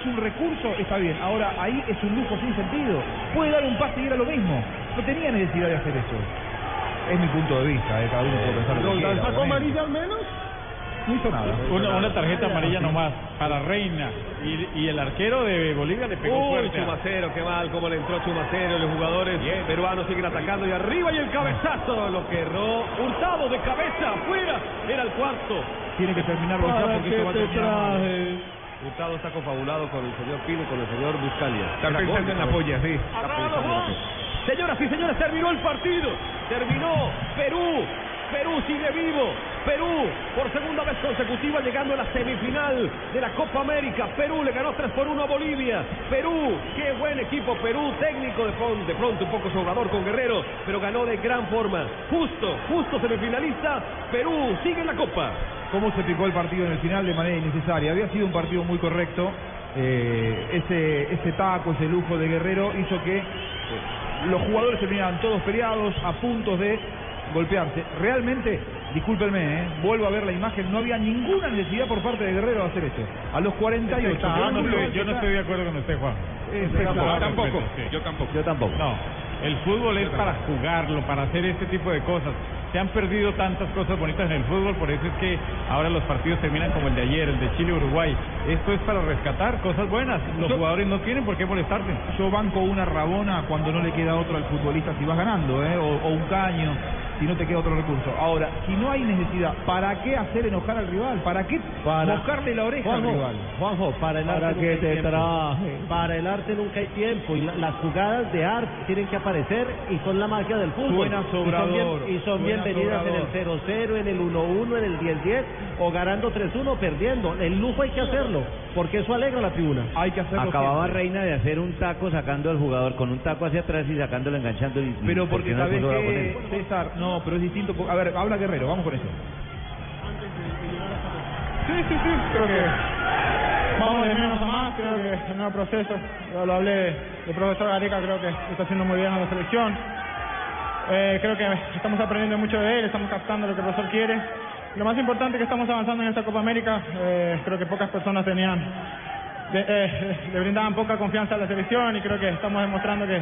Es un recurso, está bien. Ahora, ahí es un lujo sin sentido. Puede dar un pase y era lo mismo. No tenía necesidad de hacer eso. Es mi punto de vista, eh, cada uno puede pensar lo que quiera, ¿Sacó amarilla al menos? No hizo nada. Una, una tarjeta amarilla nomás para Reina. Y, y el arquero de Bolivia le pegó Uy, fuerte. Chumacero, qué mal, cómo le entró Chumacero. Los jugadores peruanos siguen atacando y arriba y el cabezazo. Lo que erró. Hurtado de cabeza, afuera. Era el cuarto. Tiene que terminarlo ya porque esto va a terminar mal. Hurtado está confabulado con el señor Pino y con el señor Buscalia. Está pensando en la polla, sí. Está pensando en la polla. Señoras y señores, terminó el partido. Terminó. Perú. Perú sigue vivo. Perú, por segunda vez consecutiva, llegando a la semifinal de la Copa América. Perú le ganó 3 por 1 a Bolivia. Perú, qué buen equipo. Perú, técnico de, pron- de pronto, un poco sobrador con Guerrero, pero ganó de gran forma. Justo, justo semifinalista. Perú sigue en la Copa. Cómo se picó el partido en el final de manera innecesaria. Había sido un partido muy correcto. Eh, ese, ese taco, ese lujo de Guerrero hizo que eh, los jugadores terminaran todos peleados, a puntos de golpearse. Realmente, discúlpenme, eh, vuelvo a ver la imagen, no había ninguna necesidad por parte de Guerrero de hacer eso. A los 48. Ah, no que estoy- uno yo no estoy de acuerdo con usted, Juan. Espectacular. Tampoco. Yo tampoco. Yo tampoco. No, el fútbol es para jugarlo, para hacer este tipo de cosas. Se han perdido tantas cosas bonitas en el fútbol, por eso es que ahora los partidos terminan como el de ayer, el de Chile-Uruguay. Esto es para rescatar cosas buenas. Los Yo- jugadores no tienen por qué molestarse. Yo banco una rabona cuando no le queda otro al futbolista si vas ganando, ¿eh? o, o un caño si no te queda otro recurso. Ahora, si no hay necesidad, ¿para qué hacer enojar al rival? ¿Para qué Para- mojarle la oreja al Juanjo, rival? Juanjo, para el Para arte que nunca hay te tiempo. traje. Para el arte nunca hay tiempo y la- las jugadas de arte tienen que aparecer y son la magia del fútbol. Suena Y son sobrador, bien- Y son, bienvenidas en el sobrador. 0-0, en el 1-1, en el 10-10 o ganando 3-1 perdiendo. El lujo hay que hacerlo porque eso alegra a la tribuna. Hay que hacerlo Acababa siempre. Reina de hacer un taco sacando al jugador con un taco hacia atrás y sacándolo enganchando. Y, Pero porque ¿por qué no sabes que? César, no, pero es distinto. A ver, habla Guerrero, vamos con eso. Sí, sí, sí, creo que vamos de menos a más, creo que es el nuevo proceso, lo hablé del profesor Gareca, creo que está haciendo muy bien a la selección. Eh, creo que estamos aprendiendo mucho de él, estamos captando lo que el profesor quiere. Lo más importante es que estamos avanzando en esta Copa América, eh, creo que pocas personas tenían, eh, le brindaban poca confianza a la selección y creo que estamos demostrando que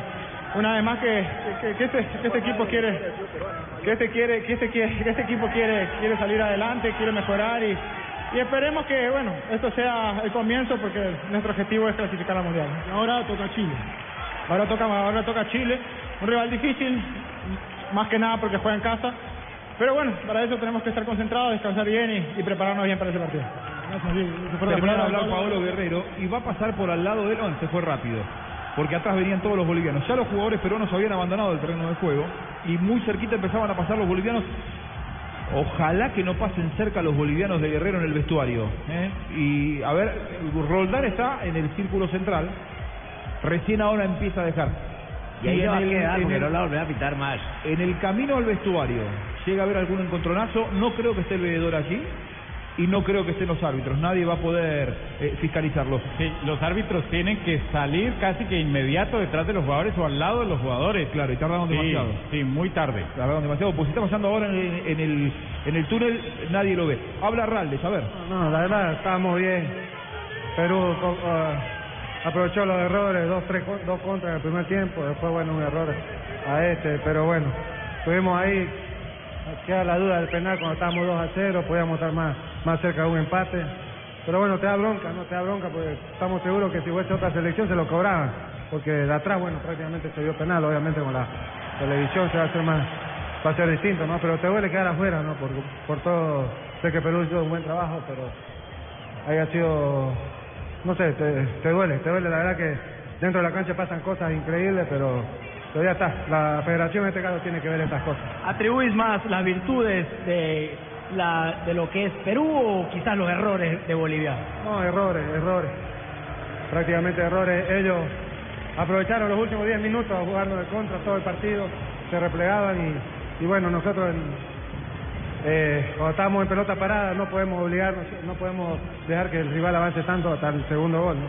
una vez más que, que, que este, que este equipo quiere que este quiere que este quiere que este equipo quiere quiere salir adelante quiere mejorar y, y esperemos que bueno esto sea el comienzo porque nuestro objetivo es clasificar al mundial ahora toca Chile ahora toca ahora toca Chile un rival difícil más que nada porque juega en casa pero bueno para eso tenemos que estar concentrados descansar bien y, y prepararnos bien para ese partido Gracias, la de palabra. hablar Paolo Guerrero y va a pasar por al lado de él, no, se fue rápido. Porque atrás venían todos los bolivianos. Ya los jugadores peruanos habían abandonado el terreno de juego y muy cerquita empezaban a pasar los bolivianos. Ojalá que no pasen cerca los bolivianos de Guerrero en el vestuario. ¿eh? Y a ver, Roldán está en el círculo central. Recién ahora empieza a dejar. Y ahí va a quedar en porque el- no la volverá a pitar más. en el camino al vestuario llega a haber algún encontronazo, no creo que esté el veedor allí y no creo que estén los árbitros, nadie va a poder eh, fiscalizarlo. Sí, los árbitros tienen que salir casi que inmediato detrás de los jugadores o al lado de los jugadores. Claro, y tardaron Sí, demasiado. Sí, muy tarde. Tardaron demasiado, pues si está pasando ahora en el, en el, en el túnel, nadie lo ve. Habla Raldes, a ver. No, la verdad, estábamos bien. Perú ah, aprovechó los errores, dos, tres, dos contras en el primer tiempo, después, bueno, un error a este, pero bueno, estuvimos ahí, queda la duda del penal cuando estábamos 2 a 0, podíamos estar más, más cerca de un empate, pero bueno, te da bronca, no te da bronca, porque estamos seguros que si fuese otra selección se lo cobraban, porque de atrás, bueno, prácticamente se vio penal, obviamente con la televisión se va a hacer más, va a ser distinto, ¿no? Pero te duele quedar afuera, ¿no? Por, por todo, sé que Perú hizo un buen trabajo, pero haya sido, no sé, te, te duele, te duele, la verdad que dentro de la cancha pasan cosas increíbles, pero, pero ya está, la federación en este caso tiene que ver estas cosas. ¿Atribuís más las virtudes de, la, de lo que es Perú o quizás los errores de Bolivia? No, errores, errores. prácticamente errores. Ellos aprovecharon los últimos 10 minutos a jugarnos de contra todo el partido, se replegaban y, y bueno, nosotros en, eh, cuando estamos en pelota parada no podemos obligarnos, no podemos dejar que el rival avance tanto hasta el segundo gol. ¿no?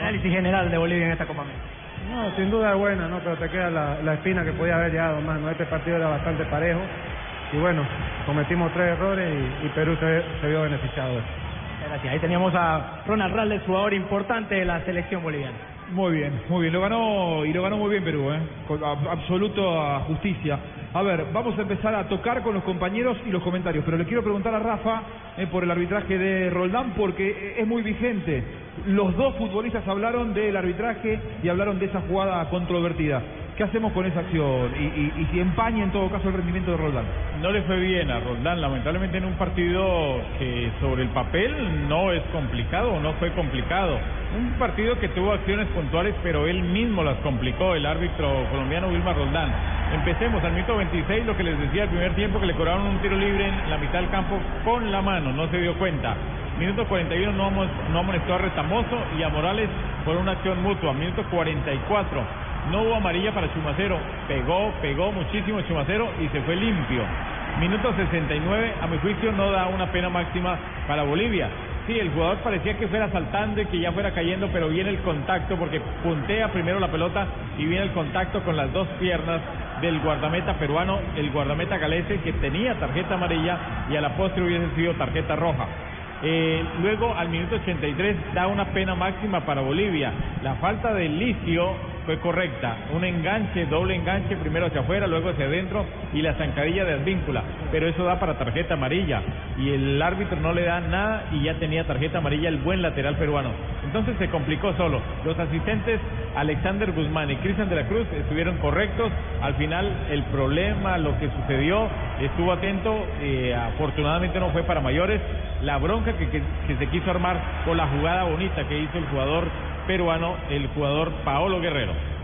Análisis general de Bolivia en esta Copa América. No, sin duda es buena, ¿no? pero te queda la, la espina que podía haber llegado más. ¿no? Este partido era bastante parejo y bueno, cometimos tres errores y, y Perú se, se vio beneficiado. de eso. Gracias. Ahí teníamos a Ronald Raldes, jugador importante de la selección boliviana. Muy bien, muy bien. Lo ganó y lo ganó muy bien Perú, ¿eh? con ab- absoluta justicia. A ver, vamos a empezar a tocar con los compañeros y los comentarios, pero le quiero preguntar a Rafa eh, por el arbitraje de Roldán porque eh, es muy vigente. Los dos futbolistas hablaron del arbitraje y hablaron de esa jugada controvertida. ¿Qué hacemos con esa acción? Y, y- y si empaña en todo caso el rendimiento de Roldán. No le fue bien a Roldán, lamentablemente en un partido que sobre el papel no es complicado o no fue complicado. Un partido que tuvo acciones puntuales, pero él mismo las complicó, el árbitro colombiano Wilmar Roldán. Empecemos al minuto 26, lo que les decía al primer tiempo, que le cobraron un tiro libre en la mitad del campo con la mano, no se dio cuenta. Minuto 41 no, no amonestó a Retamoso y a Morales por una acción mutua. Minuto 44 no hubo amarilla para Chumacero. Pegó, pegó muchísimo Chumacero y se fue limpio. Minuto 69, a mi juicio, no da una pena máxima para Bolivia. Sí, el jugador parecía que fuera saltando y que ya fuera cayendo, pero viene el contacto porque puntea primero la pelota y viene el contacto con las dos piernas del guardameta peruano, el guardameta galese que tenía tarjeta amarilla y a la postre hubiese sido tarjeta roja. Eh, luego, al minuto 83, da una pena máxima para Bolivia. La falta de Licio fue correcta. Un enganche, doble enganche, primero hacia afuera, luego hacia adentro y la zancadilla de Advíncula. Pero eso da para tarjeta amarilla. Y el árbitro no le da nada y ya tenía tarjeta amarilla el buen lateral peruano. Entonces se complicó solo. Los asistentes Alexander Guzmán y Cristian de la Cruz estuvieron correctos. Al final el problema, lo que sucedió, estuvo atento. eh, afortunadamente no fue para mayores. La bronca que, que- que se quiso armar con la jugada bonita que hizo el jugador peruano, el jugador Paolo Guerrero.